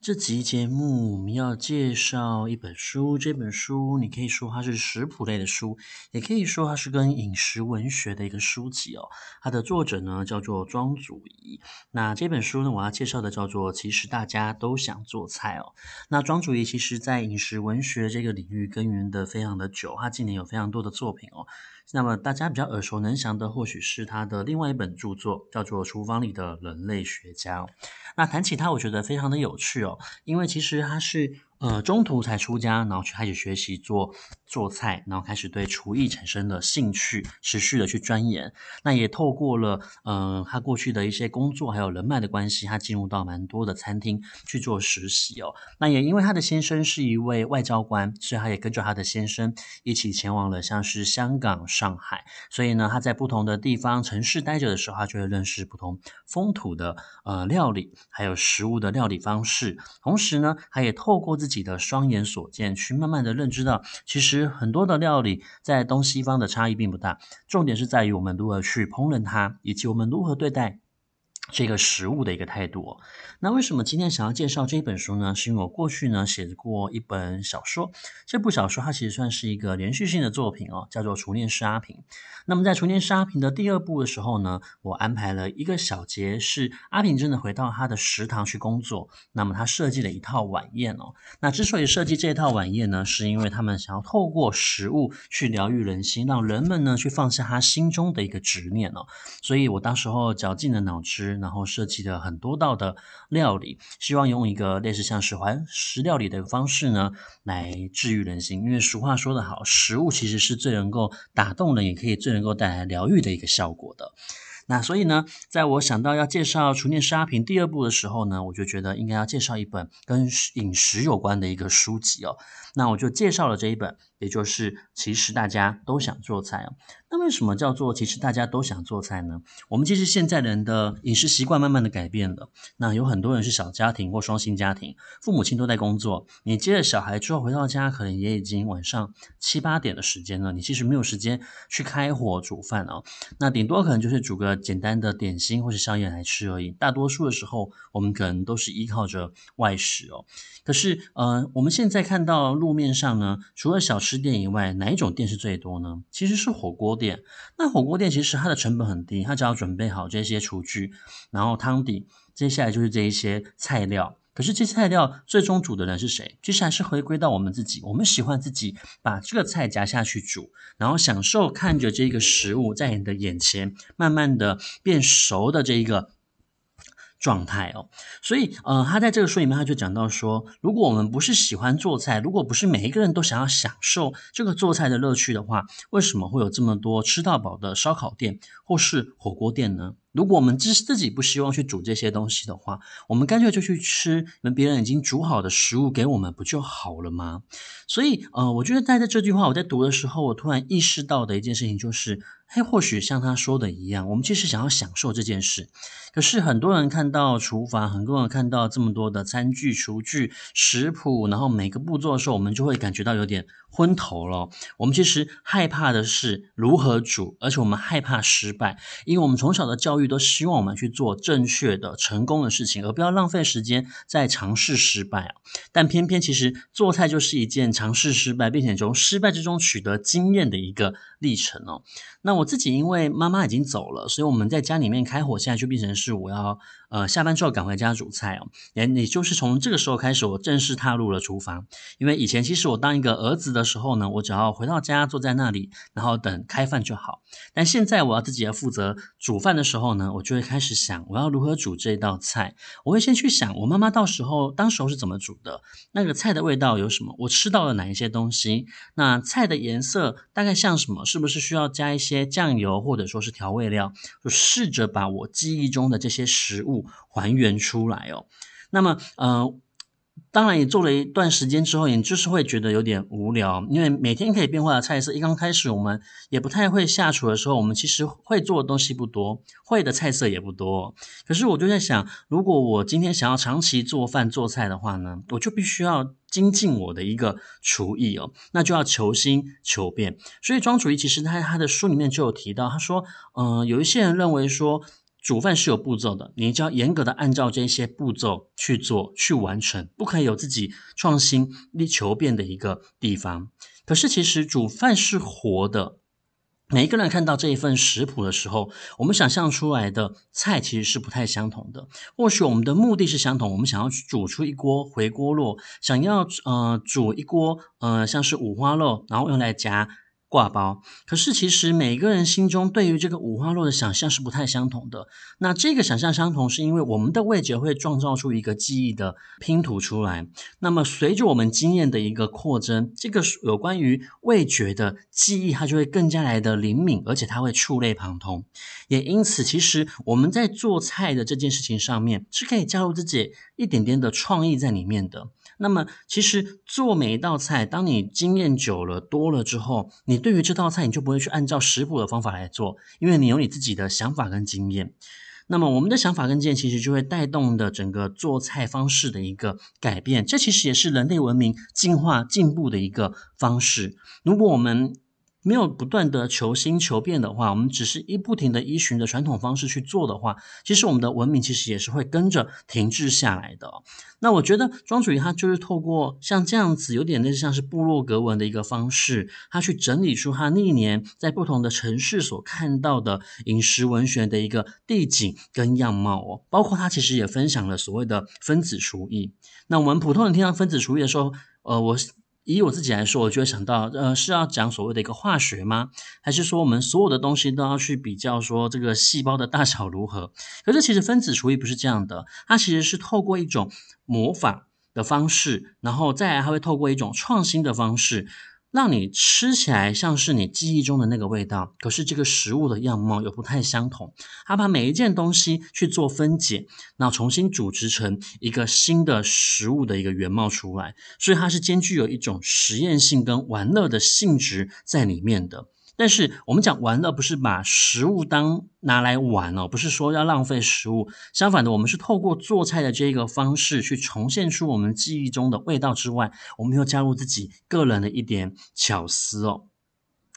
这集节目我们要介绍一本书，这本书你可以说它是食谱类的书，也可以说它是跟饮食文学的一个书籍哦。它的作者呢叫做庄祖仪。那这本书呢，我要介绍的叫做《其实大家都想做菜》哦。那庄祖仪其实在饮食文学这个领域耕耘的非常的久，他近年有非常多的作品哦。那么大家比较耳熟能详的，或许是他的另外一本著作，叫做《厨房里的人类学家》。那谈起他，我觉得非常的有趣哦，因为其实他是。呃，中途才出家，然后去开始学习做做菜，然后开始对厨艺产生了兴趣，持续的去钻研。那也透过了，嗯、他过去的一些工作还有人脉的关系，他进入到蛮多的餐厅去做实习哦。那也因为他的先生是一位外交官，所以他也跟着他的先生一起前往了像是香港、上海。所以呢，他在不同的地方城市待着的时候，他就会认识不同风土的呃料理，还有食物的料理方式。同时呢，他也透过自自己的双眼所见，去慢慢的认知到，其实很多的料理在东西方的差异并不大，重点是在于我们如何去烹饪它，以及我们如何对待。这个食物的一个态度。那为什么今天想要介绍这一本书呢？是因为我过去呢写过一本小说，这部小说它其实算是一个连续性的作品哦，叫做《厨念师阿平》。那么在《厨念师阿平》的第二部的时候呢，我安排了一个小节，是阿平真的回到他的食堂去工作。那么他设计了一套晚宴哦。那之所以设计这一套晚宴呢，是因为他们想要透过食物去疗愈人心，让人们呢去放下他心中的一个执念哦。所以我当时候绞尽了脑汁。然后设计了很多道的料理，希望用一个类似像是怀石料理的方式呢，来治愈人心。因为俗话说得好，食物其实是最能够打动人，也可以最能够带来疗愈的一个效果的。那所以呢，在我想到要介绍《厨念师阿平》第二部的时候呢，我就觉得应该要介绍一本跟饮食有关的一个书籍哦。那我就介绍了这一本，也就是其实大家都想做菜哦。那为什么叫做其实大家都想做菜呢？我们其实现在人的饮食习惯慢慢的改变了。那有很多人是小家庭或双薪家庭，父母亲都在工作，你接了小孩之后回到家，可能也已经晚上七八点的时间了，你其实没有时间去开火煮饭哦。那顶多可能就是煮个简单的点心或是宵夜来吃而已。大多数的时候，我们可能都是依靠着外食哦。可是，呃，我们现在看到路面上呢，除了小吃店以外，哪一种店是最多呢？其实是火锅店。那火锅店其实它的成本很低，它只要准备好这些厨具，然后汤底，接下来就是这一些菜料。可是这些菜料最终煮的人是谁？其实还是回归到我们自己。我们喜欢自己把这个菜夹下去煮，然后享受看着这个食物在你的眼前慢慢的变熟的这一个。状态哦，所以呃，他在这个书里面他就讲到说，如果我们不是喜欢做菜，如果不是每一个人都想要享受这个做菜的乐趣的话，为什么会有这么多吃到饱的烧烤店或是火锅店呢？如果我们自自己不希望去煮这些东西的话，我们干脆就去吃别人已经煮好的食物给我们不就好了吗？所以呃，我觉得带着这句话我在读的时候，我突然意识到的一件事情就是。嘿，或许像他说的一样，我们其实想要享受这件事，可是很多人看到厨房，很多人看到这么多的餐具、厨具、食谱，然后每个步骤的时候，我们就会感觉到有点昏头了。我们其实害怕的是如何煮，而且我们害怕失败，因为我们从小的教都希望我们去做正确的、成功的事情，而不要浪费时间在尝试失败啊。但偏偏其实做菜就是一件尝试失败，并且从失败之中取得经验的一个历程哦。那我自己因为妈妈已经走了，所以我们在家里面开火，现在就变成是我要呃下班之后赶回家煮菜哦。也也就是从这个时候开始，我正式踏入了厨房。因为以前其实我当一个儿子的时候呢，我只要回到家坐在那里，然后等开饭就好。但现在我要自己要负责煮饭的时候呢，我就会开始想我要如何煮这道菜。我会先去想我妈妈到时候当时候是怎么煮的，那个菜的味道有什么，我吃到了哪一些东西，那菜的颜色大概像什么，是不是需要加一些酱油或者说是调味料，就试着把我记忆中的这些食物还原出来哦。那么，呃，当然，你做了一段时间之后，你就是会觉得有点无聊，因为每天可以变化的菜色，一刚开始我们也不太会下厨的时候，我们其实会做的东西不多，会的菜色也不多。可是我就在想，如果我今天想要长期做饭做菜的话呢，我就必须要精进我的一个厨艺哦，那就要求新求变。所以庄主义其实他在他的书里面就有提到，他说，嗯、有一些人认为说。煮饭是有步骤的，你就要严格的按照这些步骤去做、去完成，不可以有自己创新、力求变的一个地方。可是，其实煮饭是活的，每一个人看到这一份食谱的时候，我们想象出来的菜其实是不太相同的。或许我们的目的是相同，我们想要煮出一锅回锅肉，想要呃煮一锅呃像是五花肉，然后用来夹。挂包，可是其实每个人心中对于这个五花肉的想象是不太相同的。那这个想象相同，是因为我们的味觉会创造出一个记忆的拼图出来。那么随着我们经验的一个扩增，这个有关于味觉的记忆，它就会更加来的灵敏，而且它会触类旁通。也因此，其实我们在做菜的这件事情上面，是可以加入自己一点点的创意在里面的。那么，其实做每一道菜，当你经验久了、多了之后，你对于这道菜，你就不会去按照食谱的方法来做，因为你有你自己的想法跟经验。那么，我们的想法跟经验，其实就会带动的整个做菜方式的一个改变。这其实也是人类文明进化进步的一个方式。如果我们没有不断的求新求变的话，我们只是一不停的依循着传统方式去做的话，其实我们的文明其实也是会跟着停滞下来的。那我觉得庄主义他就是透过像这样子，有点类似像是部落格文的一个方式，他去整理出他历年在不同的城市所看到的饮食文学的一个地景跟样貌哦，包括他其实也分享了所谓的分子厨艺。那我们普通人听到分子厨艺的时候，呃，我。以我自己来说，我就会想到，呃，是要讲所谓的一个化学吗？还是说我们所有的东西都要去比较说这个细胞的大小如何？可是其实分子厨艺不是这样的，它其实是透过一种模仿的方式，然后再来它会透过一种创新的方式。让你吃起来像是你记忆中的那个味道，可是这个食物的样貌又不太相同。他把每一件东西去做分解，然后重新组织成一个新的食物的一个原貌出来，所以它是兼具有一种实验性跟玩乐的性质在里面的。但是我们讲玩乐，不是把食物当拿来玩哦，不是说要浪费食物。相反的，我们是透过做菜的这个方式去重现出我们记忆中的味道之外，我们又加入自己个人的一点巧思哦。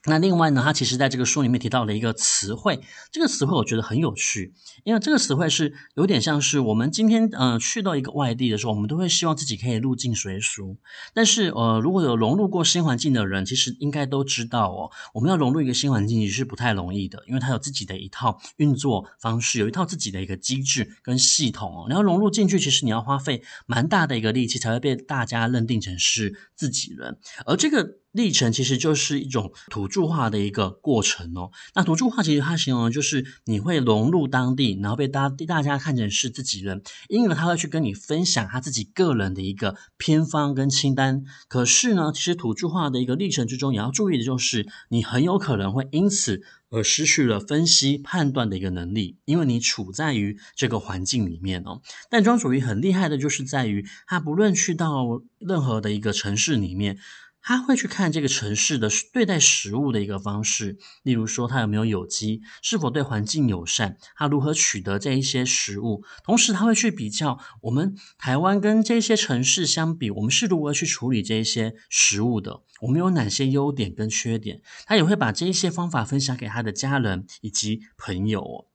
那另外呢，他其实在这个书里面提到了一个词汇，这个词汇我觉得很有趣，因为这个词汇是有点像是我们今天呃去到一个外地的时候，我们都会希望自己可以入境随俗。但是呃，如果有融入过新环境的人，其实应该都知道哦，我们要融入一个新环境其实是不太容易的，因为它有自己的一套运作方式，有一套自己的一个机制跟系统哦。你要融入进去，其实你要花费蛮大的一个力气，才会被大家认定成是自己人，而这个。历程其实就是一种土著化的一个过程哦。那土著化其实它形容的就是你会融入当地，然后被大大家看成是自己人，因而他会去跟你分享他自己个人的一个偏方跟清单。可是呢，其实土著化的一个历程之中，也要注意的就是，你很有可能会因此而失去了分析判断的一个能力，因为你处在于这个环境里面哦。但庄主义很厉害的就是在于，他不论去到任何的一个城市里面。他会去看这个城市的对待食物的一个方式，例如说它有没有有机，是否对环境友善，它如何取得这一些食物。同时，他会去比较我们台湾跟这些城市相比，我们是如何去处理这一些食物的，我们有哪些优点跟缺点。他也会把这一些方法分享给他的家人以及朋友。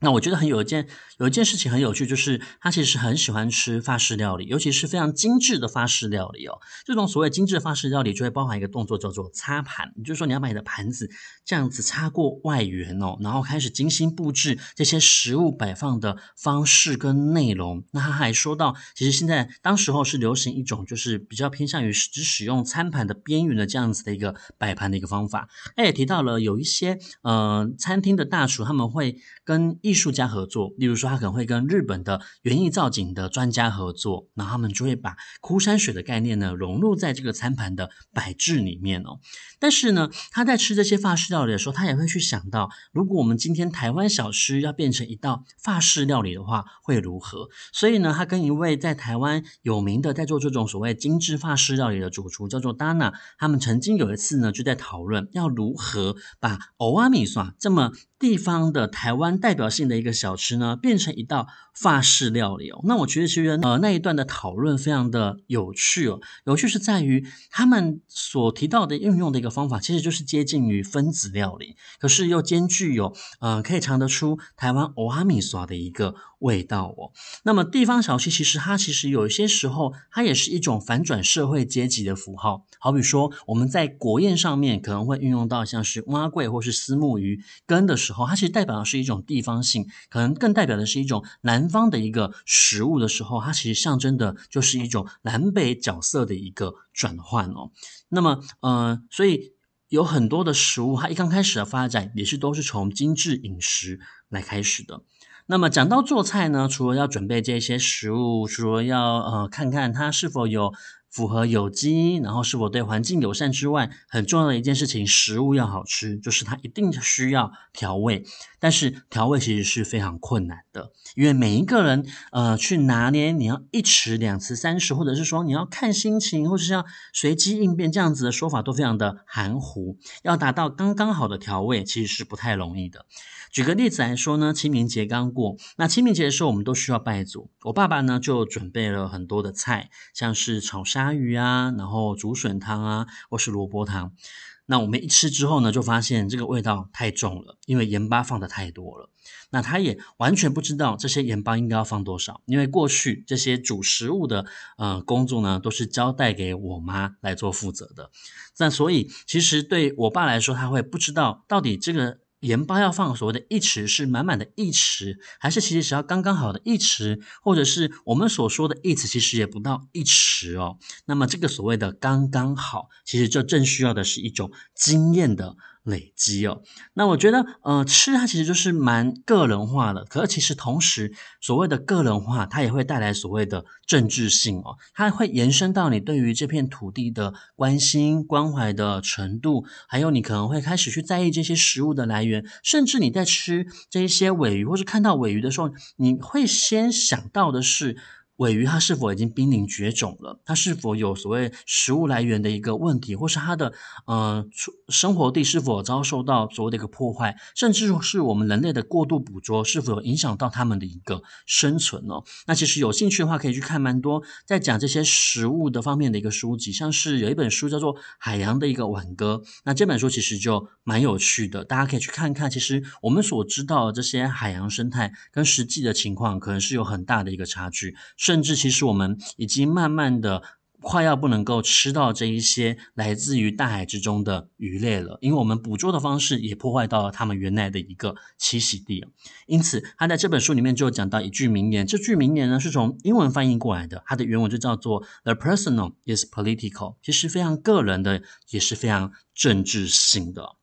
那我觉得很有一件有一件事情很有趣，就是他其实很喜欢吃法式料理，尤其是非常精致的法式料理哦。这种所谓精致的法式料理，就会包含一个动作叫做擦盘，也就是说你要把你的盘子这样子擦过外缘哦，然后开始精心布置这些食物摆放的方式跟内容。那他还说到，其实现在当时候是流行一种就是比较偏向于只使用餐盘的边缘的这样子的一个摆盘的一个方法。他也提到了有一些呃餐厅的大厨他们会跟艺术家合作，例如说他可能会跟日本的园艺造景的专家合作，然后他们就会把枯山水的概念呢融入在这个餐盘的摆置里面哦。但是呢，他在吃这些法式料理的时候，他也会去想到，如果我们今天台湾小吃要变成一道法式料理的话，会如何？所以呢，他跟一位在台湾有名的在做这种所谓精致法式料理的主厨叫做 Dana，他们曾经有一次呢就在讨论要如何把欧阿米耍这么地方的台湾代表性的一个小吃呢，变成一道法式料理哦。那我觉得其实呃那一段的讨论非常的有趣哦，有趣是在于他们所提到的运用的一个方法，其实就是接近于分子料理，可是又兼具有呃可以尝得出台湾欧阿米耍的一个味道哦。那么地方小吃其实它其实有一些时候它也是一种反转社会阶级的符号，好比说我们在国宴上面可能会运用到像是蛙桂或是丝木鱼羹的时候，它其实代表的是一种地方性，可能更代表的是一种南方的一个食物的时候，它其实象征的就是一种南北角色的一个转换哦。那么，呃，所以有很多的食物，它一刚开始的发展也是都是从精致饮食来开始的。那么讲到做菜呢，除了要准备这些食物，除了要呃看看它是否有。符合有机，然后是否对环境友善之外，很重要的一件事情，食物要好吃，就是它一定需要调味。但是调味其实是非常困难的，因为每一个人呃去拿捏，你要一匙两匙三匙，或者是说你要看心情，或者是要随机应变这样子的说法都非常的含糊。要达到刚刚好的调味，其实是不太容易的。举个例子来说呢，清明节刚过，那清明节的时候我们都需要拜祖，我爸爸呢就准备了很多的菜，像是炒鲨鱼啊，然后竹笋汤啊，或是萝卜汤。那我们一吃之后呢，就发现这个味道太重了，因为盐巴放的太多了。那他也完全不知道这些盐巴应该要放多少，因为过去这些煮食物的呃工作呢，都是交代给我妈来做负责的。那所以其实对我爸来说，他会不知道到底这个。盐巴要放所谓的一匙是满满的一匙，还是其实只要刚刚好的一匙，或者是我们所说的一匙其实也不到一匙哦。那么这个所谓的刚刚好，其实就正需要的是一种经验的。累积哦，那我觉得，呃，吃它其实就是蛮个人化的，可是其实同时，所谓的个人化，它也会带来所谓的政治性哦，它会延伸到你对于这片土地的关心、关怀的程度，还有你可能会开始去在意这些食物的来源，甚至你在吃这一些鮪鱼，或是看到鮪鱼的时候，你会先想到的是。尾鱼它是否已经濒临绝种了？它是否有所谓食物来源的一个问题，或是它的呃生活地是否遭受到所谓的一个破坏，甚至是我们人类的过度捕捉是否有影响到它们的一个生存哦？那其实有兴趣的话，可以去看蛮多在讲这些食物的方面的一个书籍，像是有一本书叫做《海洋的一个挽歌》，那这本书其实就蛮有趣的，大家可以去看看。其实我们所知道的这些海洋生态跟实际的情况，可能是有很大的一个差距。甚至其实我们已经慢慢的快要不能够吃到这一些来自于大海之中的鱼类了，因为我们捕捉的方式也破坏到了他们原来的一个栖息地。因此，他在这本书里面就讲到一句名言，这句名言呢是从英文翻译过来的，它的原文就叫做 “The personal is political”，其实非常个人的，也是非常政治性的。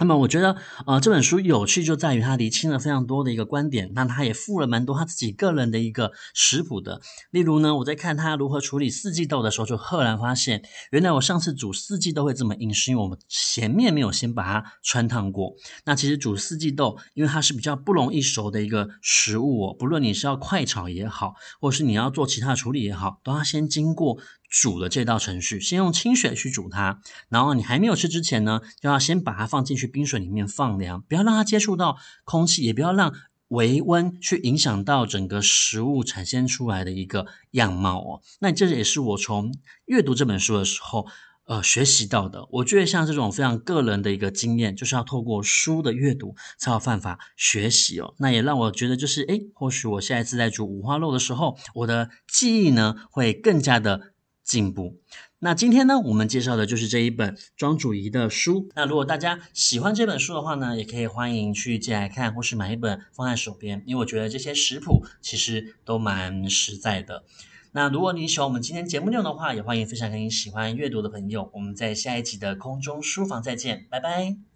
那么我觉得，呃，这本书有趣就在于它厘清了非常多的一个观点，那它也附了蛮多他自己个人的一个食谱的。例如呢，我在看他如何处理四季豆的时候，就赫然发现，原来我上次煮四季豆会这么硬，是因为我们前面没有先把它穿烫过。那其实煮四季豆，因为它是比较不容易熟的一个食物哦，不论你是要快炒也好，或是你要做其他处理也好，都要先经过。煮的这道程序，先用清水去煮它，然后你还没有吃之前呢，就要先把它放进去冰水里面放凉，不要让它接触到空气，也不要让微温去影响到整个食物产生出来的一个样貌哦。那这也是我从阅读这本书的时候，呃，学习到的。我觉得像这种非常个人的一个经验，就是要透过书的阅读才有办法学习哦。那也让我觉得就是，诶，或许我下一次在煮五花肉的时候，我的记忆呢会更加的。进步。那今天呢，我们介绍的就是这一本庄主仪的书。那如果大家喜欢这本书的话呢，也可以欢迎去借来看，或是买一本放在手边，因为我觉得这些食谱其实都蛮实在的。那如果你喜欢我们今天节目内容的话，也欢迎分享给你喜欢阅读的朋友。我们在下一集的空中书房再见，拜拜。